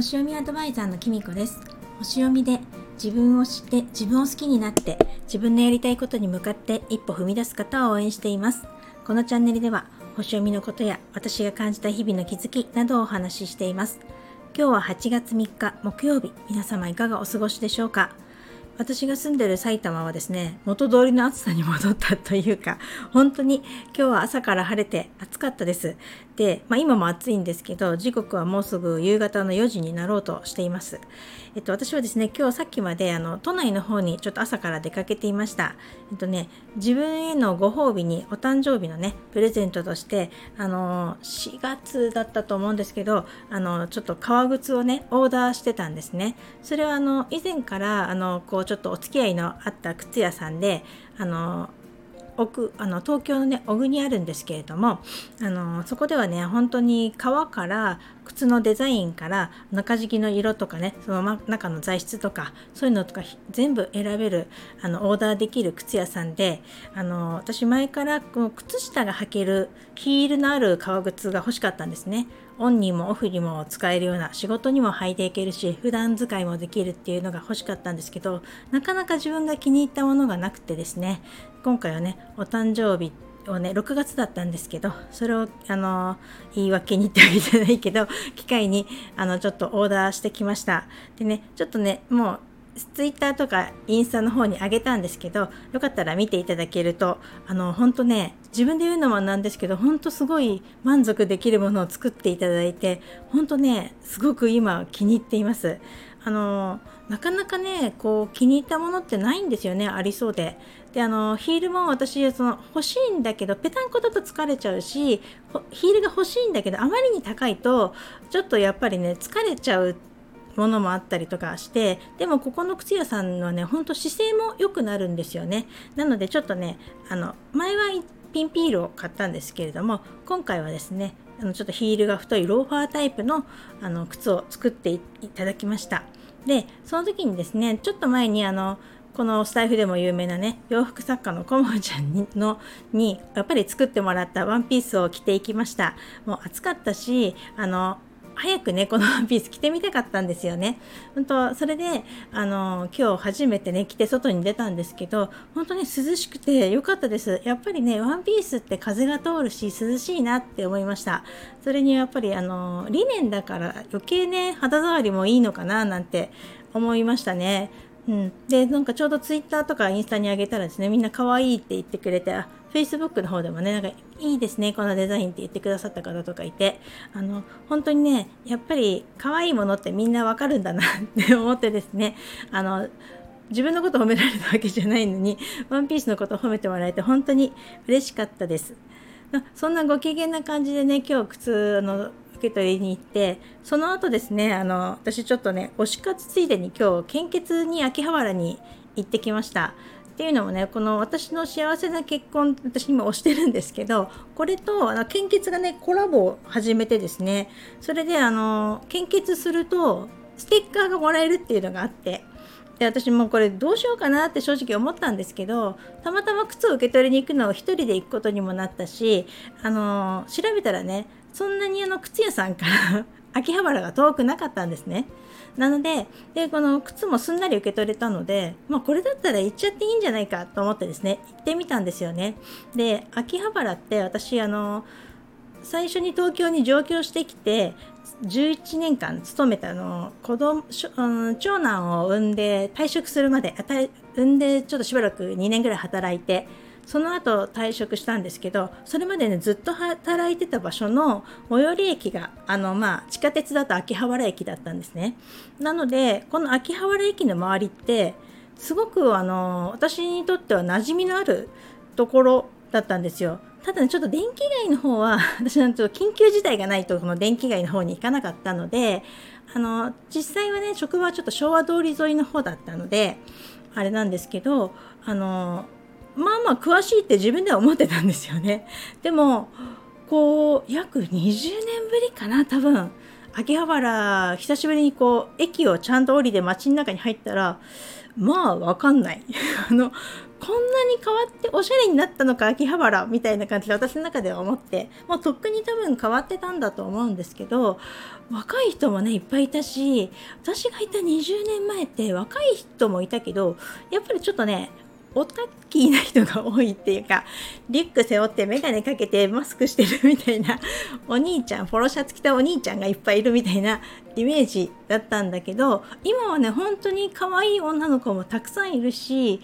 星読みアドバイザーのきみこです。星読みで自分を知って自分を好きになって自分のやりたいことに向かって一歩踏み出す方を応援しています。このチャンネルでは星読みのことや私が感じた日々の気づきなどをお話ししています。今日は8月3日木曜日。皆様いかがお過ごしでしょうか？私が住んでる埼玉はですね元通りの暑さに戻ったというか本当に今日は朝から晴れて暑かったです、まあ、今も暑いんですけど時刻はもうすぐ夕方の4時になろうとしています、えっと、私はですね今日さっきまであの都内の方にちょっと朝から出かけていました。えっとね自分へのご褒美にお誕生日のねプレゼントとしてあの4月だったと思うんですけどあのちょっと革靴をねオーダーしてたんですね。それはあの以前からあのこうちょっとお付き合いのあった靴屋さんであの奥あの東京のね小国にあるんですけれどもあのそこではね本当に革から靴のデザインから中敷きの色とかねその中の材質とかそういうのとか全部選べるあのオーダーできる靴屋さんであの私前からこの靴下が履けるヒールのある革靴が欲しかったんですね。オンにもオフにも使えるような仕事にも履いていけるし普段使いもできるっていうのが欲しかったんですけどなかなか自分が気に入ったものがなくてですね。今回はねお誕生日をね6月だったんですけどそれをあの言い訳にってわけじゃないけど機会にあのちょっとオーダーしてきました。でねちょっとねもうツイッターとかインスタの方に上げたんですけどよかったら見ていただけるとあの本当ね自分で言うのもなんですけど本当すごい満足できるものを作っていただいて本当ねすごく今気に入っています。あのなかなかねこう気に入ったものってないんですよねありそうで。であのヒールも私その欲しいんだけどペタンコだと疲れちゃうしヒールが欲しいんだけどあまりに高いとちょっとやっぱりね疲れちゃうってものもあったりとかしてでもここの靴屋さんはねほんと姿勢も良くなるんですよね。なのでちょっとねあの前は一品ピールを買ったんですけれども今回はですねあのちょっとヒールが太いローファータイプのあの靴を作っていただきました。でその時にですねちょっと前にあのこのスタイフでも有名なね洋服作家のコモちゃんにのにやっぱり作ってもらったワンピースを着ていきました。もう暑かったしあの早くねこの ワンピース着てみたかったんですよね。本当それであの今日初めてね着て外に出たんですけど本当に涼しくて良かったです。やっぱりねワンピースって風が通るし涼しいなって思いました。それにやっぱりあのリネンだから余計ね肌触りもいいのかななんて思いましたね。うん、でなんかちょうどツイッターとかインスタに上げたらですねみんな可愛いって言ってくれてあ Facebook の方でもねなんかいいですねこのデザインって言ってくださった方とかいてあの本当にねやっぱり可愛いものってみんなわかるんだなって思ってですねあの自分のこと褒められたわけじゃないのにワンピースのこと褒めてもらえて本当に嬉しかったです。そんなご機嫌な感じでね今日靴の受け取りに行ってその後ですねあの私ちょっとね推し活ついでに今日献血に秋葉原に行ってきましたっていうのもねこの私の幸せな結婚私今推してるんですけどこれとあの献血がねコラボを始めてですねそれであの献血するとステッカーがもらえるっていうのがあってで私もこれどうしようかなって正直思ったんですけどたまたま靴を受け取りに行くのを1人で行くことにもなったしあの調べたらねそんなにあの靴屋さんから秋葉原が遠くなかったんですね。なのででこの靴もすんなり受け取れたので、まあ、これだったら行っちゃっていいんじゃないかと思ってですね行ってみたんですよね。で秋葉原って私あの最初に東京に上京してきて11年間勤めたの子供、うん、長男を産んで退職するまで産んでちょっとしばらく2年ぐらい働いてその後退職したんですけどそれまでねずっと働いてた場所の最寄り駅があの、まあ、地下鉄だと秋葉原駅だったんですね。なのでこの秋葉原駅の周りってすごくあの私にとっては馴染みのあるところだったんですよ。ただね、ちょっと電気街の方は、私なんと緊急事態がないと、この電気街の方に行かなかったので、あの、実際はね、職場はちょっと昭和通り沿いの方だったので、あれなんですけど、あの、まあまあ詳しいって自分では思ってたんですよね。でも、こう、約20年ぶりかな、多分。秋葉原、久しぶりにこう、駅をちゃんと降りて街の中に入ったら、まあ、わかんない。あの、こんなに変わっておしゃれになったのか秋葉原みたいな感じで私の中では思ってもうとっくに多分変わってたんだと思うんですけど若い人もねいっぱいいたし私がいた20年前って若い人もいたけどやっぱりちょっとねオタッキーな人が多いっていうかリュック背負って眼鏡かけてマスクしてるみたいなお兄ちゃんポロシャツ着たお兄ちゃんがいっぱいいるみたいなイメージだったんだけど今はね本当に可愛い女の子もたくさんいるし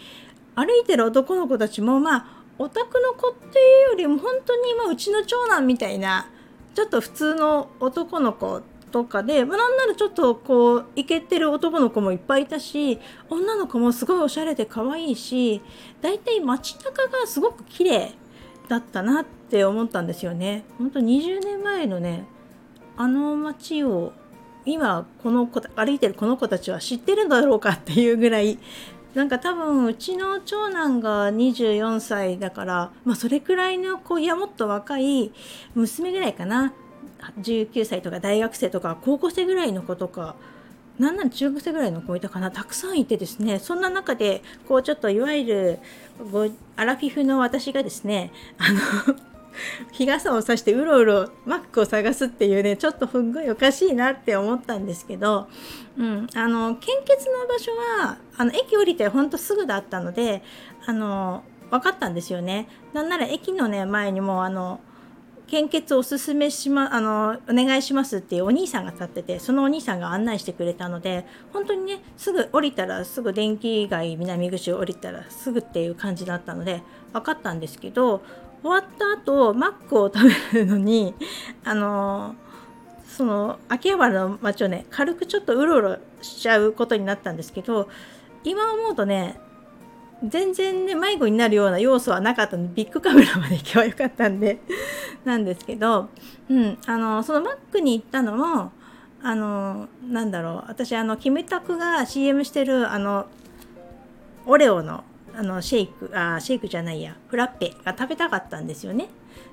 歩いてる男の子たちもまあオタクの子っていうよりも本当にまあうちの長男みたいなちょっと普通の男の子とかで、まあ、なんならちょっとこうイケてる男の子もいっぱいいたし女の子もすごいおしゃれで可愛いし大体街中がすごく綺麗だったなって思ったんですよね。本当20年前のねあの街を今この子歩いてるこの子たちは知ってるんだろうかっていうぐらいなんか多分うちの長男が24歳だから、まあ、それくらいの子いやもっと若い娘ぐらいかな19歳とか大学生とか高校生ぐらいの子とかなんなん中学生ぐらいの子いたかなたくさんいてですねそんな中でこうちょっといわゆるアラフィフの私がですねあの 日傘を差してうろうろマックを探すっていうねちょっとすんごいおかしいなって思ったんですけど、うん、あの献血の場所はあの駅降りてほんとすぐだったのであの分かったんですよね。なんなら駅のね前にもあの献血おすすめしま、あの、お願いしますっていうお兄さんが立ってて、そのお兄さんが案内してくれたので、本当にね、すぐ降りたら、すぐ電気街南口を降りたらすぐっていう感じだったので、分かったんですけど、終わった後、マックを食べるのに、あの、その、秋葉原の街をね、軽くちょっとうろうろしちゃうことになったんですけど、今思うとね、全然ね迷子になるような要素はなかったのでビッグカメラまで行けばよかったんでなんですけど、うん、あのそのマックに行ったのもあのなんだろう私あのキムタクが CM してるあのオレオのあのシェイクあシェイクじゃないやフラッペが食べたかったんですよね。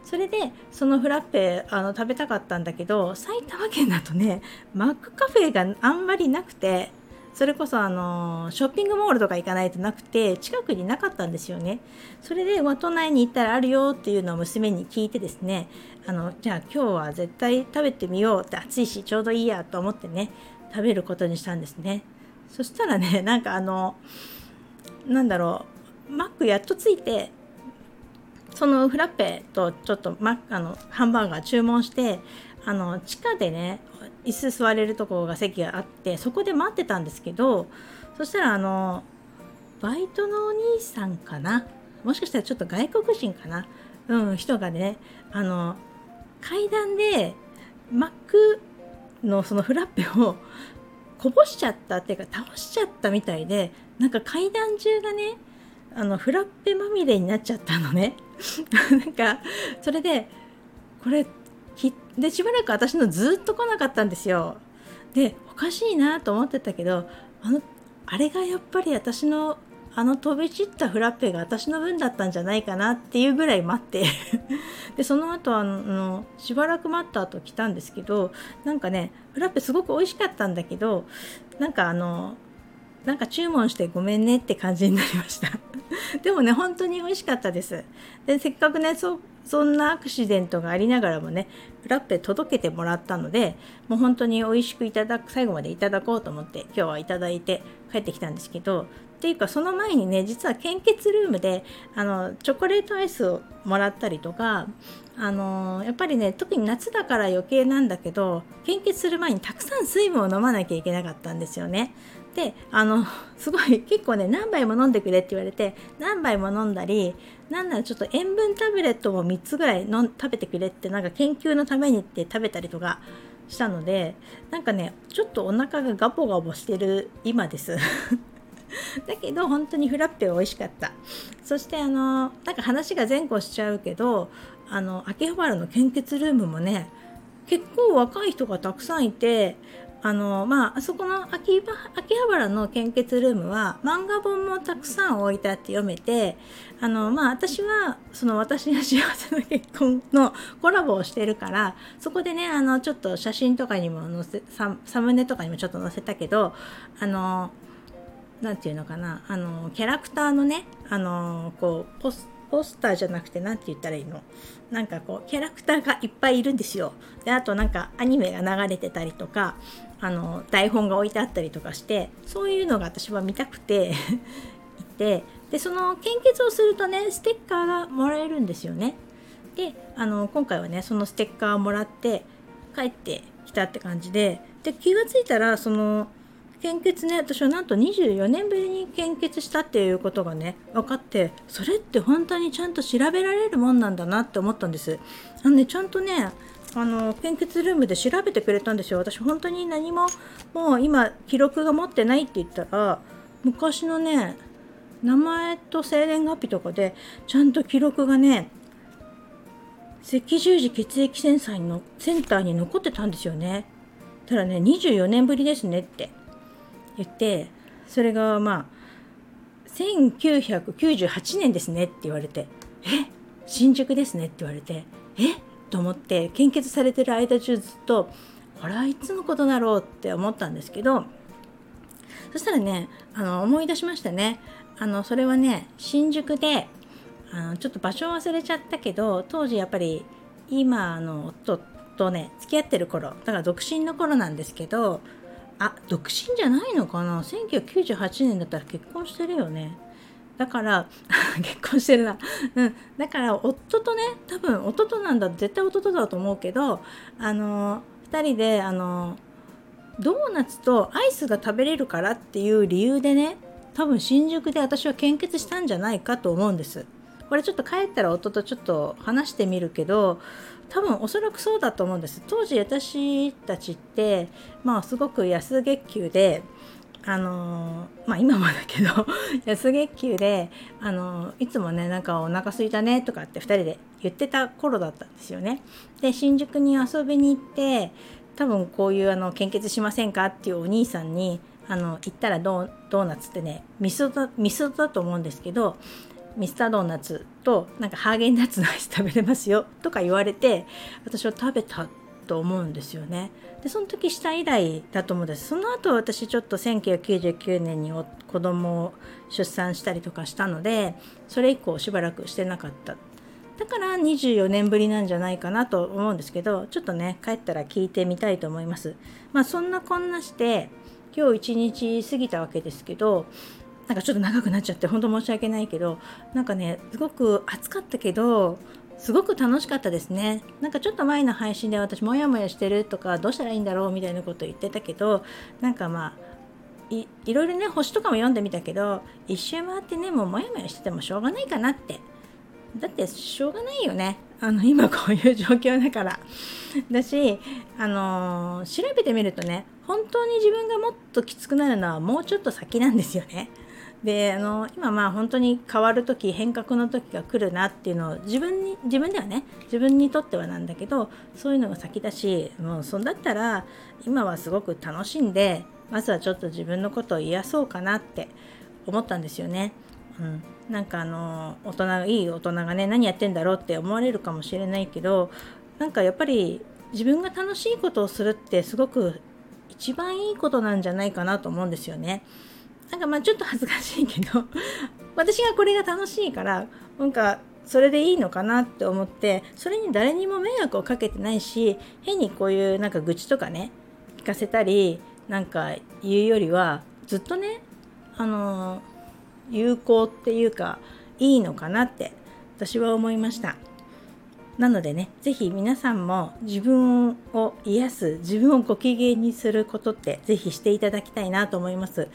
それでそのフラッペあの食べたかったんだけど埼玉県だとねマックカフェがあんまりなくてそれこそあのショッピングモールとか行かないとなくて近くになかったんですよね。それで都内に行ったらあるよっていうのを娘に聞いてですねあのじゃあ今日は絶対食べてみようって暑いしちょうどいいやと思ってね食べることにしたんですね。そしたらね なんかあのなんだろうマックやっとついてそのフラッペとちょっとマあのハンバーガー注文してあの地下でね椅子座れるとこが席があってそこで待ってたんですけどそしたらあのバイトのお兄さんかな？もしかしたらちょっと外国人かな？うん人がねあの階段でマックのそのフラッペをこぼしちゃったっていうか倒しちゃったみたいでなんか階段中がねあのフラッペまみれになっちゃったのね。なんかそれでこれでしばらく私のずっと来なかったんですよ。でおかしいなと思ってたけどあのあれがやっぱり私のあの飛び散ったフラッペが私の分だったんじゃないかなっていうぐらい待って。でその後あのしばらく待った後来たんですけどなんかねフラッペすごく美味しかったんだけどなんかあのなんか注文してごめんねって感じになりました。でもね本当に美味しかったです。でせっかくねそそんなアクシデントがありながらもねフラッペ届けてもらったのでもう本当に美味しくいただく最後までいただこうと思って今日はいただいて帰ってきたんですけどっていうかその前にね実は献血ルームであのチョコレートアイスをもらったりとかあのやっぱりね特に夏だから余計なんだけど献血する前にたくさん水分を飲まなきゃいけなかったんですよね。であの すごい結構ね何杯も飲んでくれって言われて何杯も飲んだりなんならちょっと塩分タブレットも3つぐらいの食べてくれってなんか研究のためにって食べたりとかしたのでなんかねちょっとお腹がガボガボしてる今です。だけど本当にフラッペは美味しかった。そしてあのなんか話が前後しちゃうけどあの秋葉原の献血ルームもね結構若い人がたくさんいてあのまああそこの秋葉秋葉原の献血ルームは漫画本もたくさん置いてあって読めてあのまあ私はその私の幸せな結婚のコラボをしてるからそこでねあのちょっと写真とかにも載せサムネとかにもちょっと載せたけどあの何て言うのかなあのキャラクターのねあのこうポスポスターじゃなくて何て言ったらいいの？なんかこうキャラクターがいっぱいいるんですよ。であとなんかアニメが流れてたりとかあの台本が置いてあったりとかしてそういうのが私は見たくて いてでその献血をするとねステッカーがもらえるんですよね。であの今回はねそのステッカーをもらって帰ってきたって感じでで気が付いたらその献血ね私はなんと24年ぶりに献血したっていうことがね分かってそれって本当にちゃんと調べられるもんなんだなって思ったんですあのねちゃんとねあの献血ルームで調べてくれたんですよ。私本当に何ももう今記録が持ってないって言ったら昔のね名前と生年月日とかでちゃんと記録がね赤十字血液センサーのセンターに残ってたんですよね。ただね24年ぶりですねって言ってそれがまあ1998年ですねって言われてえ新宿ですねって言われてえと思って献血されてる間中ずっとこれはいつのことだろうって思ったんですけどそしたらねあの思い出しましたね。あのそれはね新宿であのちょっと場所忘れちゃったけど当時やっぱり今の夫とね付き合ってる頃だから独身の頃なんですけどあ独身じゃないのかな？1998年だったら結婚してるよね。だから 結婚してるな、うん、だから夫とね多分夫なんだ絶対夫だと思うけどあの2人であのドーナツとアイスが食べれるからっていう理由でね多分新宿で私は献血したんじゃないかと思うんです。これちょっと帰ったら夫とちょっと話してみるけど多分おそらくそうだと思うんです。当時私たちってまあすごく安月給であのまあ今もだけど 安月給であのいつもねなんかお腹すいたねとかって2人で言ってた頃だったんですよね。で新宿に遊びに行って多分こういうあの献血しませんかっていうお兄さんにあの行ったらドーナツってねミスドミスドだと思うんですけどミスタードーナツとなんかハーゲンダッツのアイス食べれますよとか言われて私は食べたと思うんですよね。でその時した以来だと思うんです。その後私ちょっと1999年に子供を出産したりとかしたのでそれ以降しばらくしてなかった。だから24年ぶりなんじゃないかなと思うんですけどちょっとね帰ったら聞いてみたいと思います。まあそんなこんなして今日一日過ぎたわけですけどなんかちょっと長くなっちゃって本当申し訳ないけどなんかねすごく暑かったけどすごく楽しかったですね。なんかちょっと前の配信で私モヤモヤしてるとかどうしたらいいんだろうみたいなこと言ってたけどなんかまあいいろいろね星とかも読んでみたけど一周回ってねもうモヤモヤしててもしょうがないかなって。だってしょうがないよね。あの今こういう状況だから。だしあのー、調べてみるとね本当に自分がもっときつくなるのはもうちょっと先なんですよね。であの今まあ本当に変わる時変革の時が来るなっていうのを自分に自分ではね自分にとってはなんだけどそういうのが先だしもうそんだったら今はすごく楽しんでまずはちょっと自分のことを癒そうかなって思ったんですよね。うん、なんかあの大人いい大人がね何やってんだろうって思われるかもしれないけどなんかやっぱり自分が楽しいことをするってすごく一番いいことなんじゃないかなと思うんですよね。なんかまあちょっと恥ずかしいけど 私がこれが楽しいからなんかそれでいいのかなって思ってそれに誰にも迷惑をかけてないし変にこういうなんか愚痴とかね聞かせたりなんか言うよりはずっとねあの有効っていうかいいのかなって私は思いました。なのでね是非皆さんも自分を癒す自分をご機嫌にすることって是非していただきたいなと思います。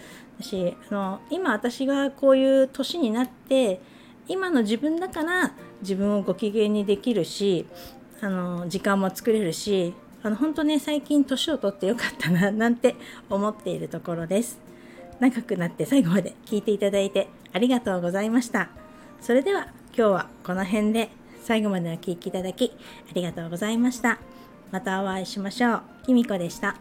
しあの今私がこういう年になって今の自分だから自分をご機嫌にできるしあの時間も作れるしあの本当ね最近年を取ってよかったな なんて思っているところです。長くなって最後まで聞いていただいてありがとうございました。それでは今日はこの辺で最後までお聴きいただきありがとうございました。またお会いしましょう。きみこでした。